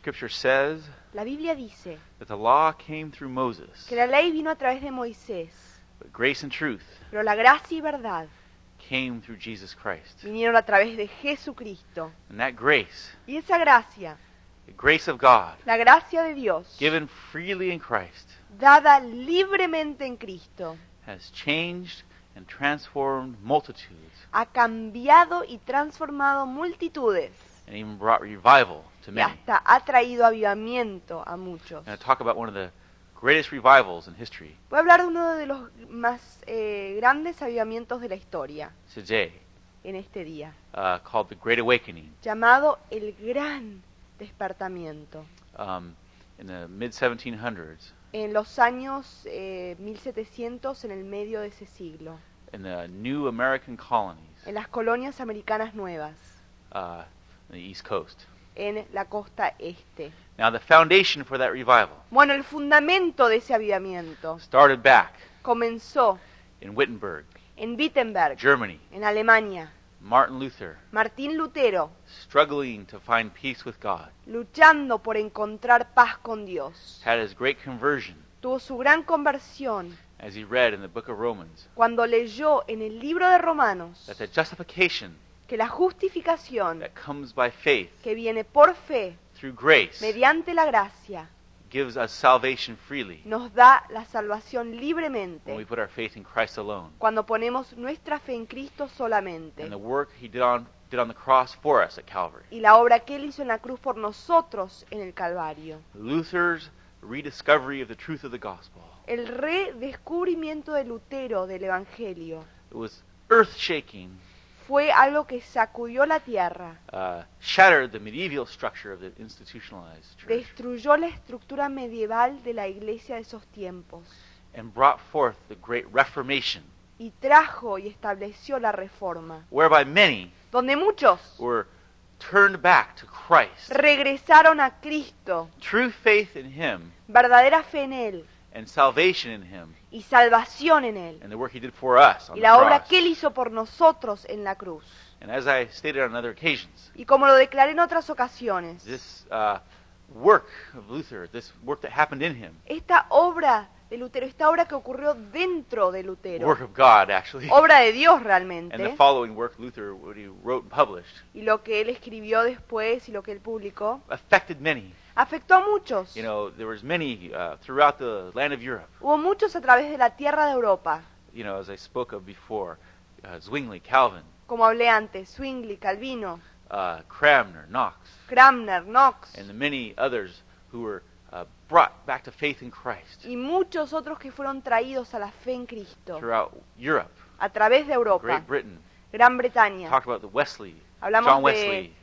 Scripture says La Biblia dice that the law came through Moses, que la ley vino a través de Moisés, but grace and truth pero la gracia y verdad came through Jesus Christ. vinieron a través de Jesucristo. And that grace, Y esa gracia, the grace of God, la gracia de Dios, given freely in Christ, dada libremente en Cristo, has changed and transformed multitudes ha cambiado y transformado multitudes and even brought revival to many. hasta ha traído avivamiento a muchos. Going to talk about one of the greatest revivals in history Voy a hablar de uno de los más eh, grandes avivamientos de la historia today, en este día, uh, called the Great Awakening. llamado el Gran Despertamiento. Um, in the mid 1700s, En los años eh, 1700, en el medio de ese siglo, in the new American colonies, en las colonias americanas nuevas, uh, on the East Coast. En la costa este. Now, the foundation for that revival Bueno, el fundamento de ese avivamiento started back comenzó in Wittenberg, en Wittenberg, Germany. en Alemania. Martin Luther, Martín Lutero, struggling to find peace with God, luchando por encontrar paz con Dios, had his great conversion tuvo su gran conversión as he read in the book of Romans cuando leyó en el libro de Romanos that the justification que la justificación that comes by faith que viene por fe, through grace mediante la gracia, gives us salvation freely nos da la salvación when we libremente put our faith in Christ alone. cuando ponemos nuestra fe en Cristo solamente. And the work he did on, did on the cross for us at Calvary. Y la obra que Él hizo en la cruz por nosotros en el Calvario. Luther's rediscovery of the truth of the gospel. El redescubrimiento de Lutero del Evangelio It was earth shaking, fue algo que sacudió la tierra, uh, shattered the medieval structure of the institutionalized church, destruyó la estructura medieval de la iglesia de esos tiempos. And brought forth the great Reformation, y trajo y estableció la reforma, whereby many donde muchos were turned back to Christ. regresaron a Cristo, True faith in Him verdadera fe en Él. and salvation in Him y salvación en Él, and the work He did for us on y the la obra cross. que Él hizo por nosotros en la cruz. And as I stated on other occasions, Y como lo declaré en otras ocasiones, this uh, work of Luther, this work that happened in him, esta obra de Lutero, esta obra que ocurrió dentro de Lutero, work of God actually, obra de Dios and the realmente, following work Luther, what he wrote and published, y lo que él escribió después y lo que él publicó, affected many. Afectó a muchos. You know, there was many uh, throughout the land of Europe. Hubo muchos a través de la tierra de Europa, You know, as I spoke of before, uh, Zwingli, Calvin, como hablé antes, Zwingli, Calvino, uh, Cranmer, Knox, Cranmer, Knox, and the many others who were uh, brought back to faith in Christ y muchos otros que fueron traídos a la fe en Cristo throughout Europe, a través de Europa, Great Britain. Gran Bretaña. Talked about the Wesley, Hablamos John de Wesley.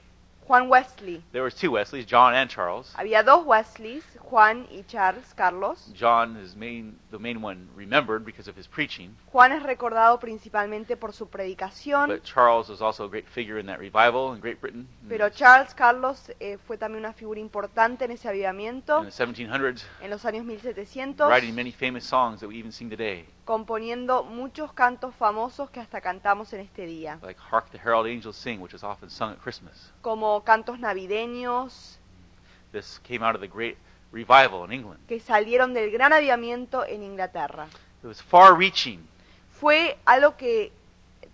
Juan Wesley. There was two Wesleys, John and Charles. Había dos Wesleys, Juan y Charles Carlos. John is main, the main one remembered because of his preaching, Juan es recordado principalmente por su predicación, but Charles was also a great figure in that revival in Great Britain in, pero Charles Carlos eh, fue también una figura importante en ese avivamiento in the 1700s, en los años 1700, writing many famous songs that we even sing today, componiendo muchos cantos famosos que hasta cantamos en este día, like "Hark the Herald Angels Sing," which is often sung at Christmas. como cantos navideños This came out of the great revival in England. que salieron del gran avivamiento en Inglaterra. It was far-reaching, Fue algo que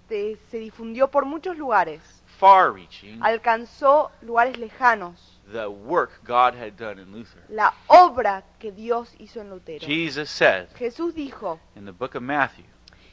eh, se difundió por muchos lugares, far-reaching. alcanzó lugares lejanos. The work God had done in Luther. la obra que Dios hizo en Lutero. Jesus said Jesús dijo in the book of Matthew,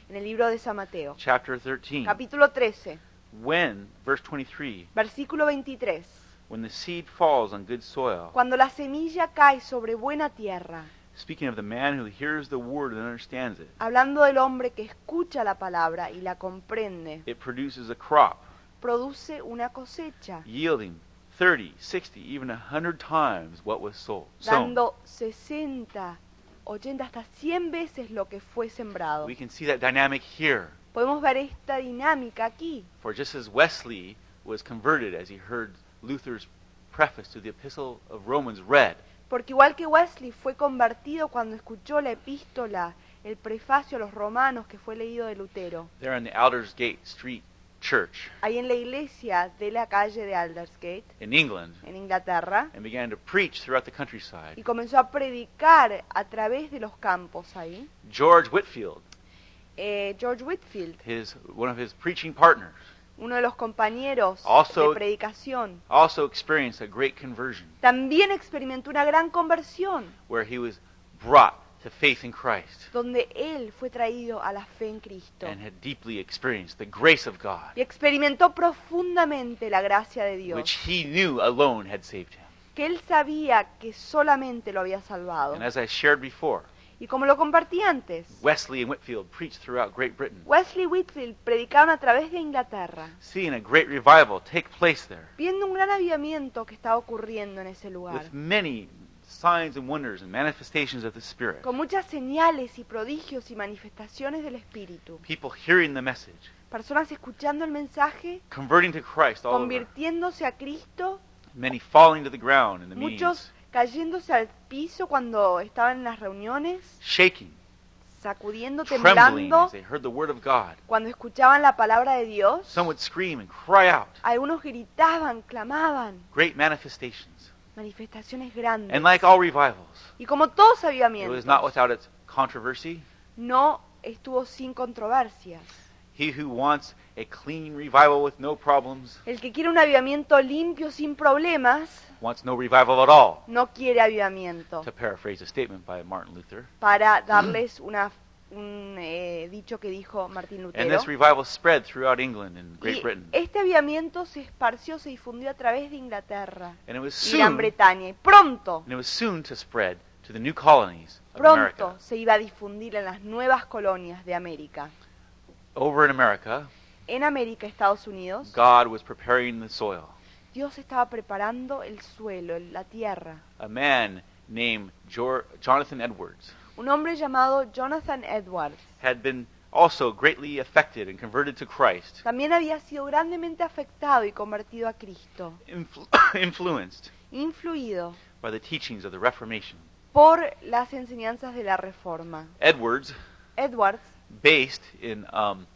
en el libro de San Mateo, chapter 13, capítulo 13, when, verse 23, versículo 23, when the seed falls on good soil, cuando la semilla cae sobre buena tierra, speaking of the man who hears the word and understands it, hablando del hombre que escucha la palabra y la comprende, it produces a crop. Produce una cosecha, yielding 30, 60, even 100 times what was sold, sown. dando 60, 80, hasta 100 veces lo que fue sembrado. We can see that dynamic here. Podemos ver esta dinámica aquí, For just as Wesley was converted as he heard Luther's preface to the Epistle of Romans read, porque igual que Wesley fue convertido cuando escuchó la epístola, el prefacio a los romanos que fue leído de Lutero, there on the Aldersgate Street church. Ahí en la iglesia de la calle de Aldersgate, in England. En Inglaterra, and began to preach throughout the countryside. y comenzó a predicar a través de los campos ahí. George Whitfield, Eh, George Whitfield, his one of his preaching partners, uno de los compañeros Also- de predicación, also experienced a great conversion. También experimentó una gran conversión, where he was brought to faith in Christ. Donde él fue traído a la fe en Cristo. And had deeply experienced the grace of God, y experimentó profundamente la gracia de Dios, which he knew alone had saved him. que él sabía que solamente lo había salvado. And as I shared before, Y como lo compartí antes, Wesley and Whitfield preached throughout Great Britain, Wesley y Whitfield predicaron a través de Inglaterra, seeing a great revival take place there, viendo un gran avivamiento que estaba ocurriendo en ese lugar, with many signs and wonders and manifestations of the Spirit. con muchas señales y prodigios y manifestaciones del Espíritu. People hearing the message, Personas escuchando el mensaje, converting to Christ all over, convirtiéndose a Cristo, many falling to the ground in the muchos meetings, cayéndose al piso cuando estaban en las reuniones, shaking, sacudiendo, temblando, as they heard the word of God. cuando escuchaban la palabra de Dios. Some would scream and cry out. Algunos gritaban, clamaban, Great manifestations. manifestaciones grandes. And like all revivals, Y como it was not without its controversy. no estuvo sin controversias. He who wants a clean revival with no problems El que quiere un avivamiento limpio sin problemas, wants no revival at all. no quiere avivamiento. To paraphrase a statement by Martin Luther. Para darles una, un eh, dicho que dijo Martín And Lutero. this revival spread throughout England and Great Y Britain. este avivamiento se esparció, se difundió a través de Inglaterra And it was y Gran soon Bretaña. Y pronto, and it was soon to spread to the new colonies of pronto America. se iba a difundir en las nuevas colonias de América. Over in America, En América, Estados Unidos, God was preparing the soil. Dios estaba preparando el suelo, el- la tierra. A man named Jonathan Edwards Un hombre llamado Jonathan Edwards had been also greatly affected and converted to Christ, también había sido grandemente afectado y convertido a Cristo, influ- influenced influido by the teachings of the Reformation. por las enseñanzas de la Reforma. Edwards, Edwards based in um,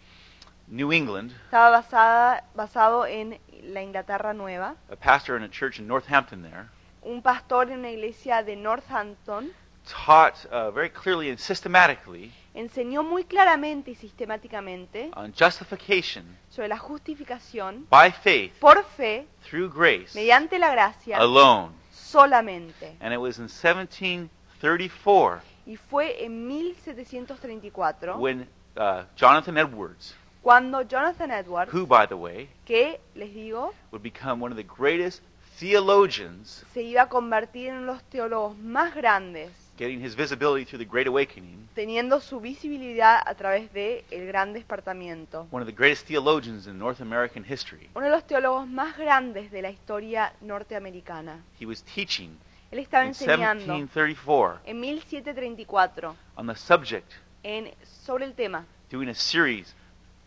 New England, estaba basada, basado en la Inglaterra Nueva, a pastor in a church in Northampton there, un pastor en una iglesia de Northampton, taught uh, very clearly and systematically enseñó muy claramente y sistemáticamente on justification sobre la justificación by faith por fe, through grace mediante la gracia, alone. solamente. And it was in 1734 Y fue en 1734 when uh, Jonathan Edwards, cuando Jonathan Edwards, who, by the way, que les digo, would become one of the greatest theologians, se iba a convertir en uno de los teólogos más grandes, getting his visibility through the Great Awakening, teniendo su visibilidad a través de el gran despertamiento. one of the greatest theologians in North American history. Uno de los teólogos más grandes de la historia norteamericana. He was teaching Él estaba in enseñando 1734 en 1734 on the subject, en, sobre el tema. doing a series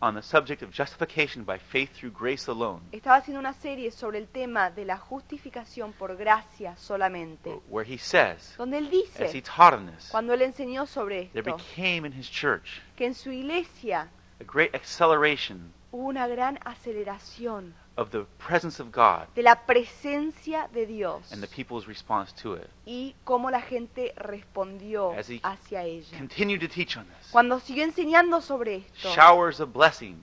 on the subject of justification by faith through grace alone, Estaba haciendo una serie sobre el tema de la justificación por gracia solamente. where he says, Donde él as he dice, taught on this, cuando él enseñó sobre there esto, became in his church que en su iglesia a great acceleration hubo una gran aceleración of the presence of God de la presencia de Dios and the people's response to it. y cómo la gente respondió As he hacia ella. Continued to teach on this. Cuando siguió enseñando sobre esto, Showers of blessing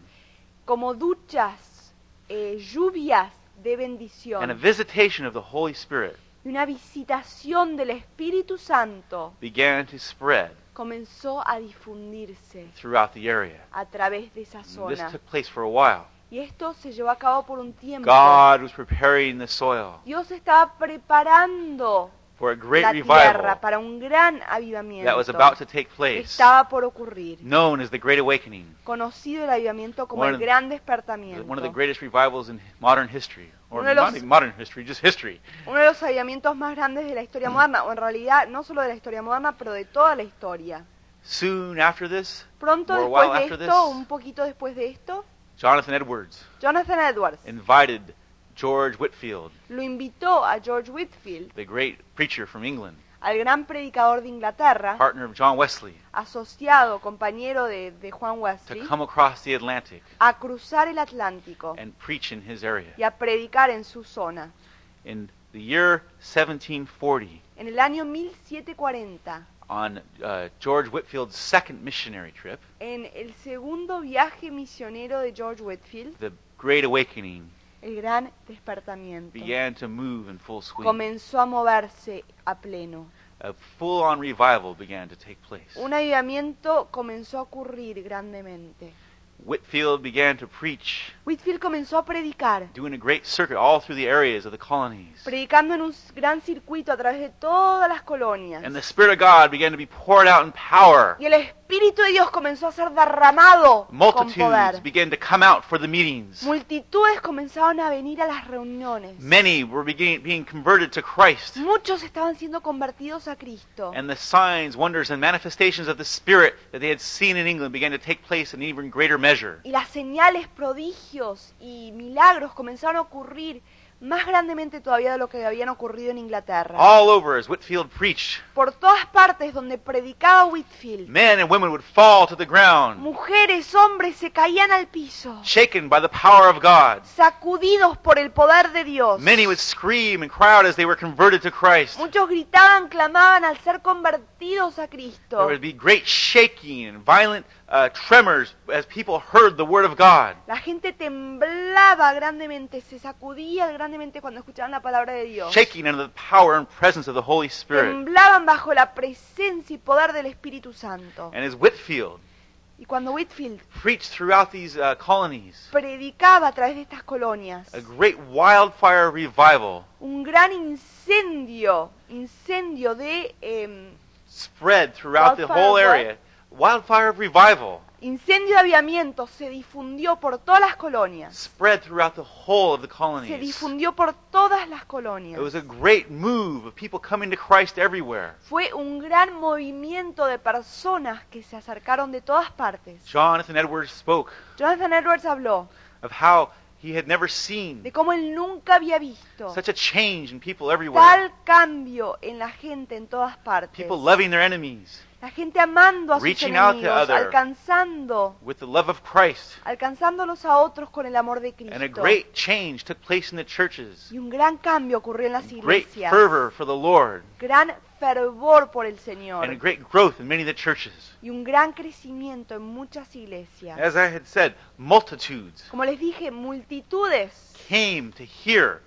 como duchas, eh, lluvias de and a bendición visitation of the Holy Spirit y una visitación del Espíritu Santo began to spread comenzó a difundirse throughout the area. a través de esa And this zona. took place for a while. Y esto se llevó a cabo por un tiempo. God was preparing the soil Dios estaba preparando for a great la tierra revival para un gran avivamiento that was about to take que place, estaba por ocurrir. known as the Great Awakening, Conocido el avivamiento como One el of gran one of the despertamiento. greatest revivals in modern history, or Uno de not los- even modern history, just history. Uno de los avivamientos más grandes de la historia moderna, o en realidad no solo de la historia moderna, pero de toda la historia. Soon after this, Pronto después while de after esto, this- un poquito después de esto, Jonathan Edwards Jonathan Edwards invited George Whitfield, lo invitó a George Whitfield, the great preacher from England, al gran predicador de Inglaterra, partner of John Wesley, asociado, compañero de, de Juan to come across the Atlantic a cruzar el Atlántico and preach in his area. y a predicar en su zona. In the year 1740, En el año 1740, on uh, George Whitfield's second missionary trip, en el segundo viaje misionero de George Whitfield, the Great Awakening el gran despertamiento began to move in full swing. comenzó a moverse a pleno. A full on revival began to take place. Un avivamiento comenzó a ocurrir grandemente. Whitfield began to preach, Whitfield comenzó a predicar, doing a great circuit all through the areas of the colonies. predicando en un gran circuito a través de todas las colonias. And the Spirit of God began to be poured out in power. Y el Espíritu de Dios comenzó a ser derramado con Multitudes poder. began to come out for the meetings. Multitudes comenzaron a venir a las reuniones. Many were being converted to Christ. Muchos estaban siendo convertidos a Cristo. And the signs, wonders, and manifestations of the Spirit that they had seen in England began to take place in even greater measure. Y las señales, prodigios y milagros comenzaron a ocurrir más grandemente todavía de lo que habían ocurrido en Inglaterra. All over as Whitfield preached, Por todas partes donde predicaba Whitfield, men and women would fall to the ground, mujeres, hombres se caían al piso, shaken by the power of God. sacudidos por el poder de Dios. Many would scream and cry out as they were converted to Christ. Muchos gritaban, clamaban al ser convertidos a Cristo. There would be great shaking and violent uh, tremors as people heard the Word of God. La gente temblaba grandemente, se sacudía grandemente cuando escuchaban la palabra de Dios. shaking under the power and presence of the Holy Spirit. Temblaban bajo la presencia y poder del Espíritu Santo. And as Whitfield Y cuando Whitfield preached throughout these uh, colonies, predicaba a través de estas colonias, a great wildfire revival un gran incendio, incendio de em, spread throughout the whole area. Wildfire of revival incendio de aviamiento se difundió por todas las colonias. spread throughout the whole of the Se colonies. difundió por todas las colonias. It was a great move of people coming to Christ everywhere. Fue un gran movimiento de personas que se acercaron de todas partes. Jonathan Edwards spoke Jonathan Edwards habló of how he had never seen de cómo él nunca había visto such a change in people everywhere. tal cambio en la gente en todas partes. People loving their enemies La gente amando a sus Reaching out to enemigos, other. alcanzando, with the love of Christ. alcanzándolos a otros con el amor de And a Cristo. great change took place in the churches. Y un gran cambio ocurrió en las Great iglesias. fervor for the Lord. Gran fervor por el And a Señor. great growth in many of the churches. Y un gran crecimiento en muchas iglesias. As I had said, multitudes Como les dije, multitudes came to hear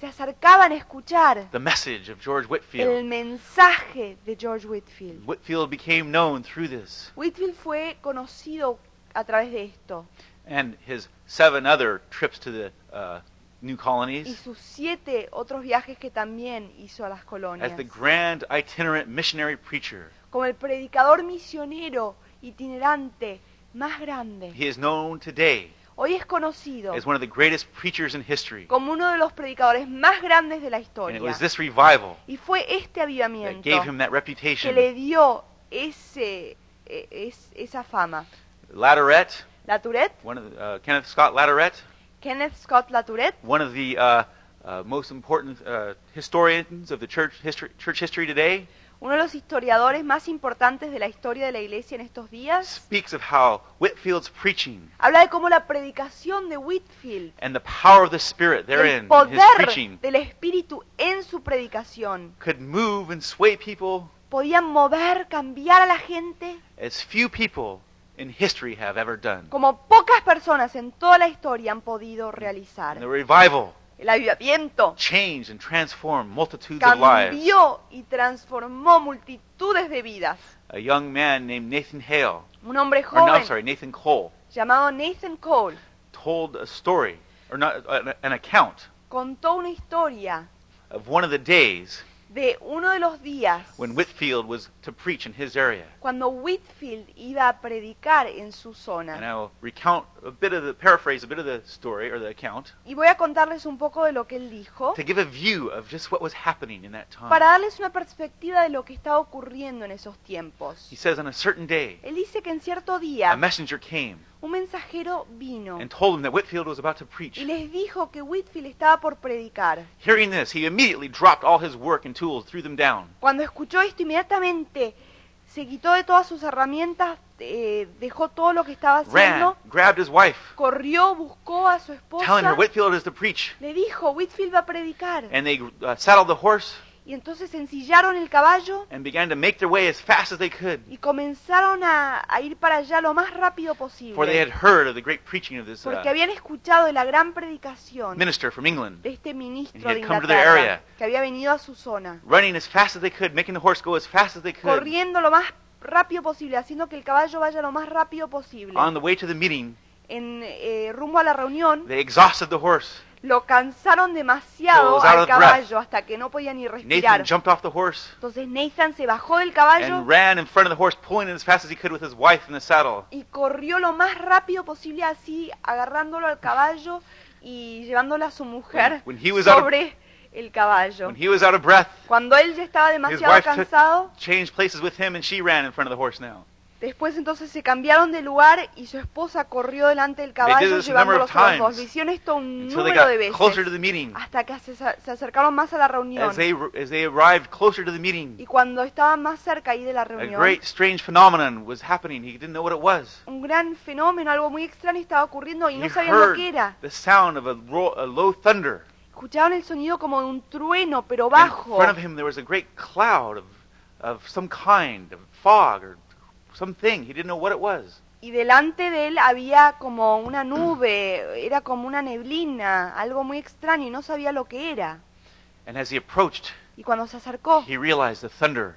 se acercaban a escuchar the message of George el Whitfield. mensaje de George Whitfield. Whitfield became known through this Whitfield fue conocido a través de esto and his seven other trips to the uh, new y colonies sus siete otros viajes que también hizo a las colonias. as the grand itinerant missionary preacher. Como el predicador misionero itinerante más grande. He is known today Hoy es conocido as one of the greatest preachers in history. como uno de los predicadores más grandes de la And it historia. was this revival Y fue este that avivamiento gave him that que reputation. le dio ese, e- es- esa fama. Laturette, Latourette, one of the, uh, Kenneth Scott Laturette, Kenneth Scott Latourette, one of the uh, uh, most important uh, historians of the church history, church history today, uno de los historiadores más importantes de la historia de la iglesia en estos días, speaks of how Whitfield's preaching habla de cómo la predicación de Whitfield, and the power of the Spirit therein, el in his poder preaching, del Espíritu en su predicación, could move and sway people podían mover, cambiar a la gente as few people in history have ever done. como pocas personas en toda la historia han podido realizar. And the revival El avivamiento changed and transformed multitudes of lives. cambió y transformó multitudes de vidas. A young man named Nathan Hale, Un hombre or no, joven sorry, Nathan Cole, llamado Nathan Cole told a story, or not, an account contó una historia of one of the days de uno de los días when Whitfield was to preach in his area. cuando Whitfield iba a predicar en su And zona. I'll recount a bit of the, paraphrase a bit of the story or the account Y voy a contarles un poco de lo que él dijo to give a view of just what was happening in that time. para darles una perspectiva de lo que estaba ocurriendo en esos tiempos. He says on a certain day, Él dice que en cierto a día messenger came un mensajero vino and told him that Whitfield was about to preach. y les dijo que Whitfield estaba por predicar. Hearing this, he immediately dropped all his work and tools, threw them down. Cuando escuchó esto, inmediatamente se quitó de todas sus herramientas, eh, dejó todo lo que estaba ran, haciendo, grabbed his wife, corrió, buscó a su telling her esposa, Whitfield is to preach. le dijo, Whitfield va a predicar. And they uh, saddled the horse Y entonces ensillaron el caballo and began to make their way as fast as they could. y comenzaron a, a ir para allá lo más rápido For they had posible. heard of the great preaching of this Porque uh, habían escuchado de la gran predicación minister from England, de este ministro de Inglaterra area. que había venido a su zona, running as fast as they could, making the horse go as fast as they could. corriendo lo más rápido posible, haciendo que el caballo vaya lo más rápido posible. On the way to the meeting, En eh, rumbo a la reunión, they exhausted the horse. Lo cansaron demasiado So al caballo hasta que no podía ni respirar. Nathan jumped off the horse Entonces Nathan se bajó del caballo and ran in front of the horse, pulling it as fast as he could with his wife in the saddle. y corrió lo más rápido posible así, agarrándolo al caballo y llevándola a su mujer When- when he was out of- sobre el caballo. When he was out of breath, Cuando él ya estaba his demasiado wife took, cansado, changed places with him and she ran in front of the horse now. Después entonces se cambiaron de lugar y su esposa corrió delante del caballo llevándolos a los dos. Lo hicieron esto un número de veces hasta que se, se acercaron más a la reunión. As they, as they arrived closer to the meeting, Y cuando estaban más cerca ahí de la a reunión, great strange phenomenon was happening. He didn't know what it was. un gran fenómeno, algo muy extraño estaba ocurriendo y He no sabían lo que era. the sound of a, ro- a low thunder. Escuchaban el sonido como de un trueno, pero In bajo. front of him there was a great cloud of, of some kind, of fog or something. He didn't know what it was. Y delante de él había como una nube, era como una neblina, algo muy extraño y no sabía lo que era. And as he approached, Y cuando se acercó, he realized the thunder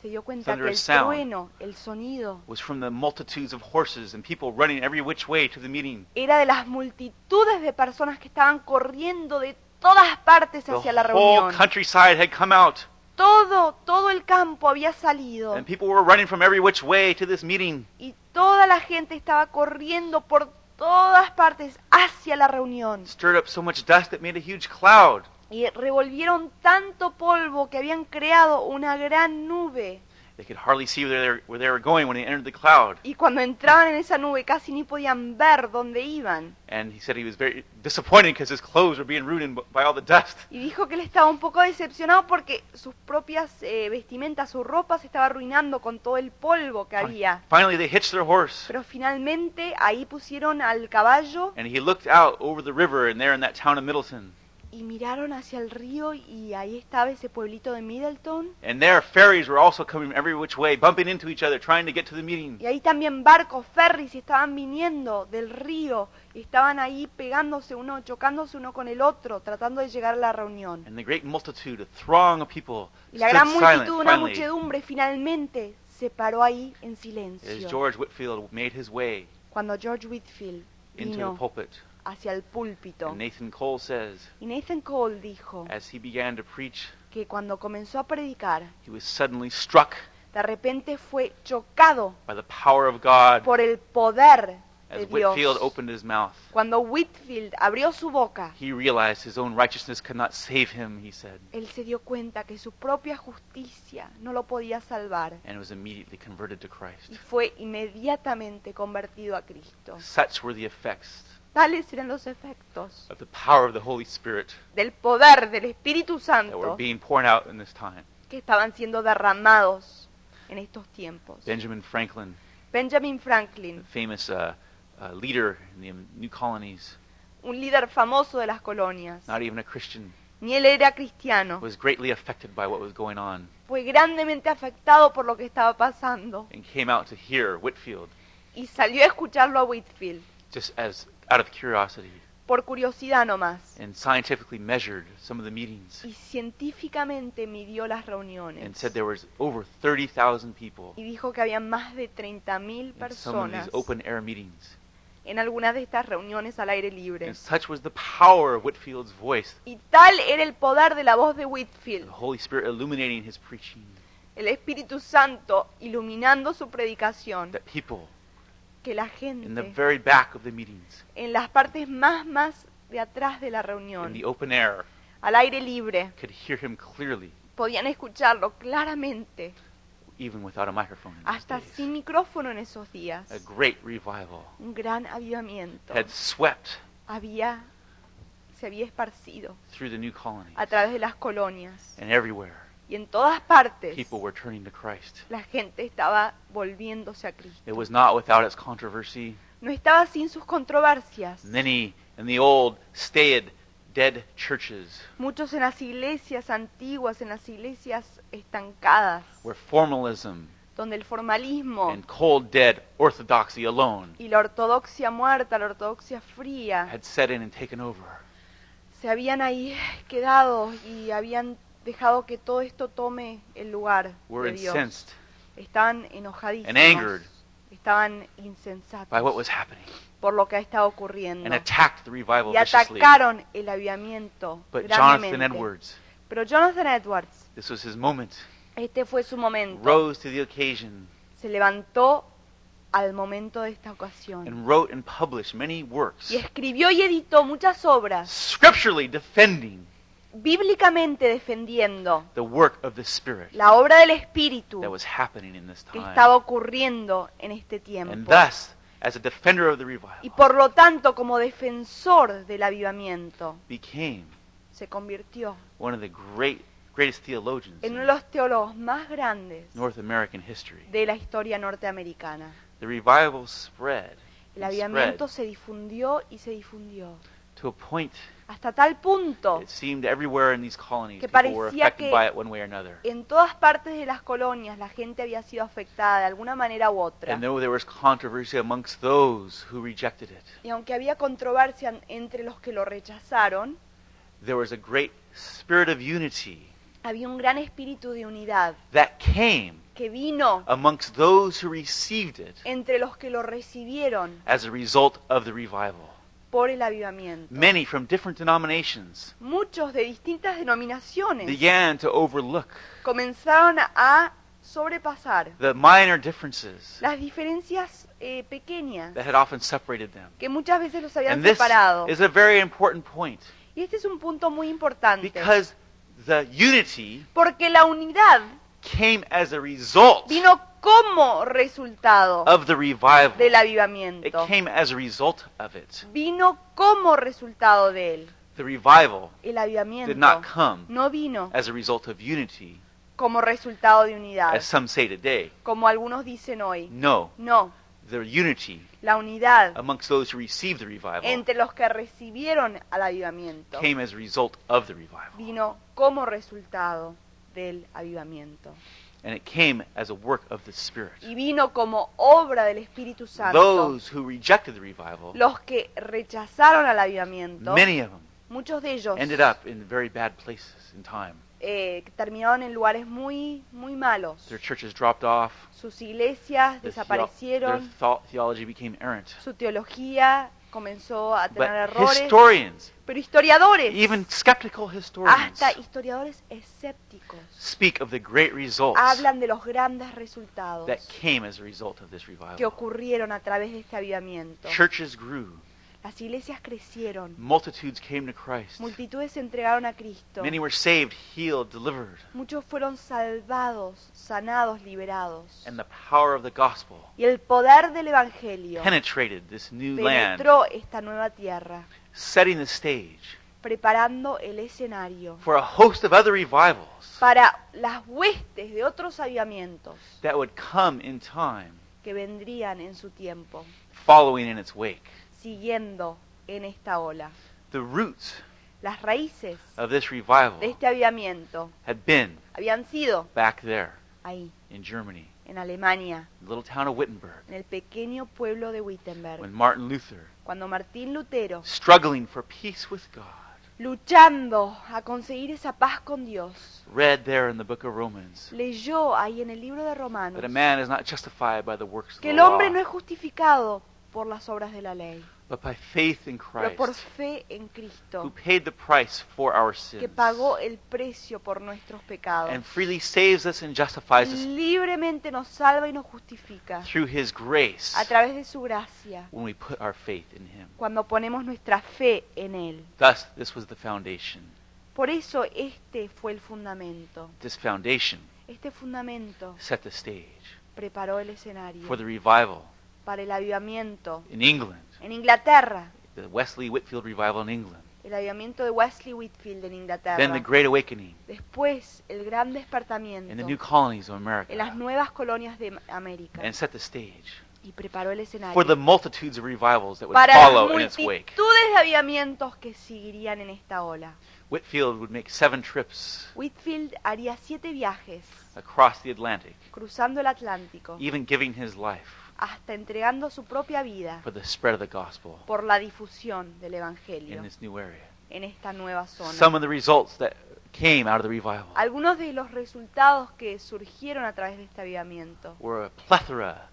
se dio cuenta que el sound. trueno, el sonido, was from the multitudes of horses and people running every which way to the meeting. era de las multitudes de personas que estaban corriendo de todas partes The hacia la whole reunión. countryside had come out, Todo, todo el campo había salido. and people were running from every which way to this meeting. y toda la gente estaba corriendo por todas partes hacia la reunión. Stirred up so much dust it made a huge cloud. Y revolvieron tanto polvo que habían creado una gran nube. They could hardly see where they were, where they were going when they entered the cloud. Y cuando entraban en esa nube casi ni podían ver dónde iban. And he said he was very disappointed because his clothes were being ruined by all the dust. Y dijo que él estaba un poco decepcionado porque sus propias eh, vestimentas, su ropa se estaba arruinando con todo el polvo que había. Finally, they hitched their horse, Pero finalmente ahí pusieron al caballo and he looked out over the river, and there in that town of Middleton. Y miraron hacia el río y ahí estaba ese pueblito de Middleton. And there, ferries were also coming every which way, bumping into each other, trying to get to the meeting. Y ahí también barcos, ferries estaban viniendo del río y estaban ahí pegándose uno, chocándose uno con el otro, tratando de llegar a la reunión. And the great multitude, a throng of people, Y la gran silent multitud, una finally muchedumbre finalmente se paró ahí en as silencio. George Whitfield made his way Cuando George Whitfield into the vino pulpit. Hacia el púlpito. And Nathan Cole says, Y Nathan Cole dijo as he began to preach, que cuando comenzó a predicar, he was suddenly struck de repente fue chocado by the power of God por el poder de as Dios. Whitfield opened his mouth. Cuando Whitfield abrió su boca, He realized his own righteousness could not save him, he said, él se dio cuenta que su propia justicia no lo podía salvar and was immediately converted to Christ. y fue inmediatamente convertido a Cristo. Such were the effects Eran los efectos of the power of the Holy Spirit del poder del Espíritu that were Santo being poured out in this time. que estaban siendo derramados en estos tiempos. Benjamin Franklin, Benjamin the Franklin, famous uh, uh, leader in the new colonies, un líder famoso de las colonias, not even a Christian, ni él era cristiano, was greatly affected by what was going on. Fue grandemente afectado por lo que estaba pasando. And came out to hear Whitfield y salió a escucharlo a Whitfield. just as out of curiosity por curiosidad nomás. and scientifically measured some of the meetings y científicamente midió las and reuniones said there was over 30,000 people y dijo que había más de 30.000 in some of personas these open air meetings. en algunas de estas reuniones al aire libre. And such was the power of Whitfield's voice, Y tal era el poder de la voz de Whitfield, the Holy Spirit illuminating his preaching, el Espíritu Santo iluminando su predicación, that people que la in the gente very back of the meetings, en las partes más más de atrás de la in reunión, the open air, al aire libre, could hear him clearly, podían escucharlo claramente, even without a microphone in those hasta days. sin micrófono en esos días. A great revival Un gran avivamiento had swept había, se había esparcido through the new colonies. a través de las colonias. And everywhere, Y en todas partes people were turning to Christ. la gente estaba volviéndose a Cristo. It was not without its controversy. No estaba sin sus controversias. Many in the old, staid, dead churches Muchos en las iglesias antiguas, en las iglesias estancadas, where formalism donde el formalismo and cold, dead orthodoxy alone y la ortodoxia muerta, la ortodoxia fría, had set in and taken over. se habían ahí quedado y habían dejado que todo esto tome el lugar Were de Dios. incensed. Estaban enojadísimos, and angered estaban by what insensatos was happening. por lo que ha estado ocurriendo. And attacked the revival y viciously. atacaron el avivamiento But Jonathan grandemente. Edwards, Pero Jonathan Edwards, this was his moment, este fue su momento. rose to the occasion. Se levantó al momento de esta ocasión. And wrote and published many works, y escribió y editó muchas obras. Scripturally defending bíblicamente defendiendo the work of the Spirit la obra del Espíritu that was happening in this que time. estaba ocurriendo en este And tiempo. thus, as a defender of the Y revival, por lo tanto, como defensor del avivamiento, became se convirtió one of the great, greatest theologians en uno de in los teólogos más grandes North American history. de la historia norteamericana. The revival spread El and avivamiento se difundió y se difundió to a point hasta tal punto it seemed everywhere in these colonies Que people were parecía affected que- by it one way or another. en todas partes de las colonias la gente había sido afectada de alguna manera u otra. And though there was controversy amongst those who rejected it, Y aunque había controversia entre los que lo rechazaron, there was a great spirit of unity había un gran espíritu de unidad that came que vino amongst those who received it entre los que lo recibieron as a result of the revival. Por el avivamiento. Many from different denominations Muchos de distintas denominaciones began to overlook comenzaron a sobrepasar the minor differences las diferencias eh, pequeñas that had often separated them. que muchas veces los habían And this separado. is a very important point Y este es un punto muy importante, because the unity porque la unidad came as a result vino como resultado of the revival. del It avivamiento. came as a result of it. Vino como resultado de él. The revival El did not avivamiento come no vino as a result of unity, como resultado de unidad, as some say today. como algunos dicen hoy. No, No, the unity la unidad amongst those who received the revival entre los que recibieron al avivamiento came as a result of the revival. vino como resultado del avivamiento. And it came as a work of the Spirit. Y vino como obra del Espíritu Santo. Those who rejected the revival, Los que rechazaron al avivamiento, many of them muchos de ellos ended up in very bad places in time. eh, terminaron en lugares muy, muy malos. Their churches dropped off. Sus iglesias Their, theo- their desaparecieron, theology became errant. su teología comenzó a tener But errores. historians, Pero historiadores, even skeptical historians, hasta historiadores escépticos, speak of the great results hablan de los grandes resultados that came as a result of this que revival. ocurrieron a través de este avivamiento. Churches grew. Las iglesias crecieron, Multitudes came to Christ. multitudes se entregaron a Cristo, Many were saved, healed, delivered. muchos fueron salvados, sanados, liberados. And the power of the gospel Y el poder del Evangelio penetrated this new land, penetró esta nueva tierra, setting the stage preparando el escenario for a host of other revivals para las huestes de otros avivamientos that would come in time, que vendrían en su tiempo, following in its wake. Siguiendo en esta ola. The roots Las raíces of this revival de este avivamiento had been habían sido back there ahí, in Germany, en Alemania, the little town of Wittenberg, en el pequeño pueblo de Wittenberg, when Martin Luther, cuando Martín Lutero, struggling for peace with God, luchando a conseguir esa paz con Dios, read there in the book of Romans leyó ahí en el libro de Romanos that a man is not justified by the works of que el hombre no es justificado por las obras de la ley, but by faith in pero por Christ, fe en who Cristo, paid the price for our que sins pagó el precio por nuestros pecados. and freely saves us and justifies us Libremente nos salva y nos justifica through his grace a través de su gracia when we put our faith in him. cuando ponemos nuestra fe en Él. Thus, this was the foundation. Por eso este fue el fundamento. This foundation Este fundamento set the stage preparó el escenario for the revival para el avivamiento. In England, en Inglaterra, the Wesley Whitfield revival in England, el avivamiento de Wesley Whitfield en then the Inglaterra. Great Awakening. Después, el gran in the despertamiento new colonies of en las America, nuevas colonias de América. And set the stage y preparó el for escenario the multitudes of revivals that would para las follow in its wake. multitudes de avivamientos que seguirían en esta ola. Whitfield would make seven trips Whitfield haría siete viajes across the Atlantic, cruzando el Atlántico, even giving his life hasta entregando su propia vida for the spread of the gospel por la difusión del in Evangelio this new area. en esta nueva Some zona. of the results that came out of the revival Algunos de los resultados que surgieron a través de este avivamiento were a plethora,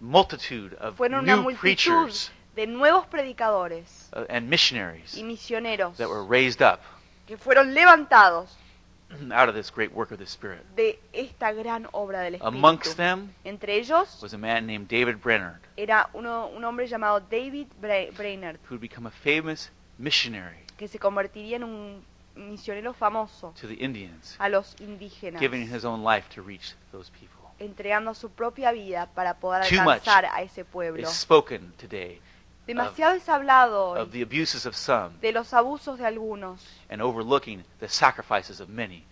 multitude of fueron una new multitud preachers de nuevos predicadores uh, and missionaries y misioneros that were raised up que fueron levantados out of this great work of the Spirit. de esta gran obra del Amongst Espíritu. them Entre ellos was a man named David Brennard, era uno- un hombre llamado David Bra- Brainerd, who would become a famous missionary que se convertiría en un misionero famoso to the Indians, a los indígenas, giving his own life to reach those people. entregando su propia vida para poder alcanzar a ese pueblo. Is spoken today Demasiado es hablado hoy of the abuses of some de los abusos de algunos and overlooking the sacrifices of many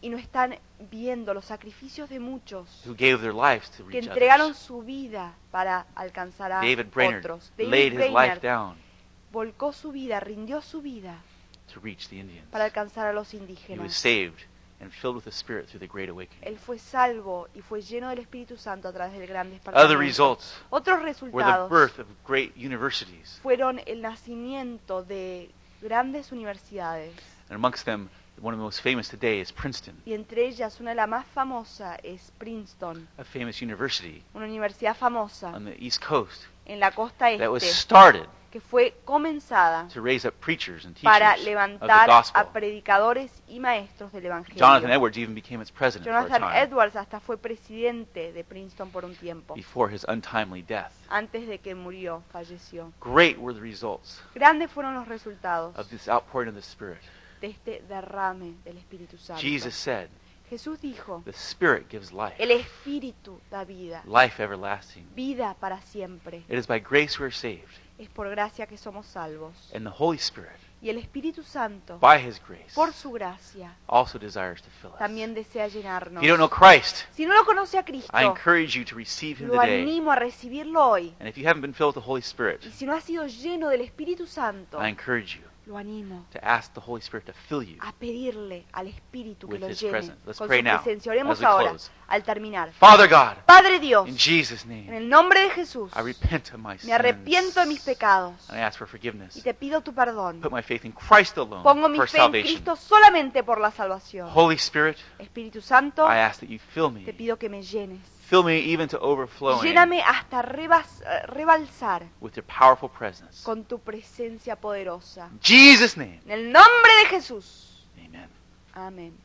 y no están viendo los sacrificios de muchos who gave their lives to que reach entregaron others. su vida para alcanzar a David Brainerd otros. laid his life down volcó su vida, rindió su vida to reach the Indians. para alcanzar a los He was indígenas. saved and filled with the Spirit through the Great Awakening. Él fue salvo y fue lleno del Espíritu Santo a través del gran Other results Otros were the resultados birth of great universities, fueron el nacimiento de grandes universidades. And amongst them, one of the most famous today is Princeton, y entre ellas una de las más famosas es Princeton, a famous university una universidad famosa on the East Coast en la costa that was este. started que fue comenzada to raise up preachers and para teachers of the levantar gospel. a predicadores y maestros del Evangelio. Jonathan Edwards even became its president for a Jonathan time Edwards hasta fue presidente de Princeton por un tiempo, before his untimely death. antes de que murió, falleció. Great were the results Grandes fueron los resultados of this outpouring of the Spirit. de este derrame del Espíritu Santo. Jesus said, Jesús dijo, The Spirit gives life, el Espíritu da vida, life everlasting. vida para siempre. It is by grace we are saved, Es por gracia que somos salvos. and the Holy Spirit, Y el Espíritu Santo, by His grace, por su gracia, also desires to fill us. también desea If llenarnos. you don't know Christ, Si no lo conoce a Cristo, I encourage you to receive Him lo today. animo a recibirlo hoy. And if you haven't been filled with the Holy Spirit, Y si no ha sido lleno del Espíritu Santo, I encourage you lo animo to ask the Holy Spirit to fill you. a pedirle al Espíritu que With lo His llene presence. Let's con pray su now, presencia. Oremos as we ahora, close. al terminar. Father God, Padre Dios, in Jesus' en name, el nombre de Jesús, I repent of my me arrepiento de mis sins. pecados And I ask for y forgiveness. te pido tu perdón. Put my faith in Christ alone Pongo mi for fe en salvation. Cristo solamente por la salvación. Holy Spirit, Espíritu Santo, I ask that you fill me. te pido que me llenes. Fill me even to overflowing Lléname hasta rebas- eh, rebalsar with your powerful presence. con tu presencia poderosa. In Jesus' name, En el nombre de Jesús. amen. Amén.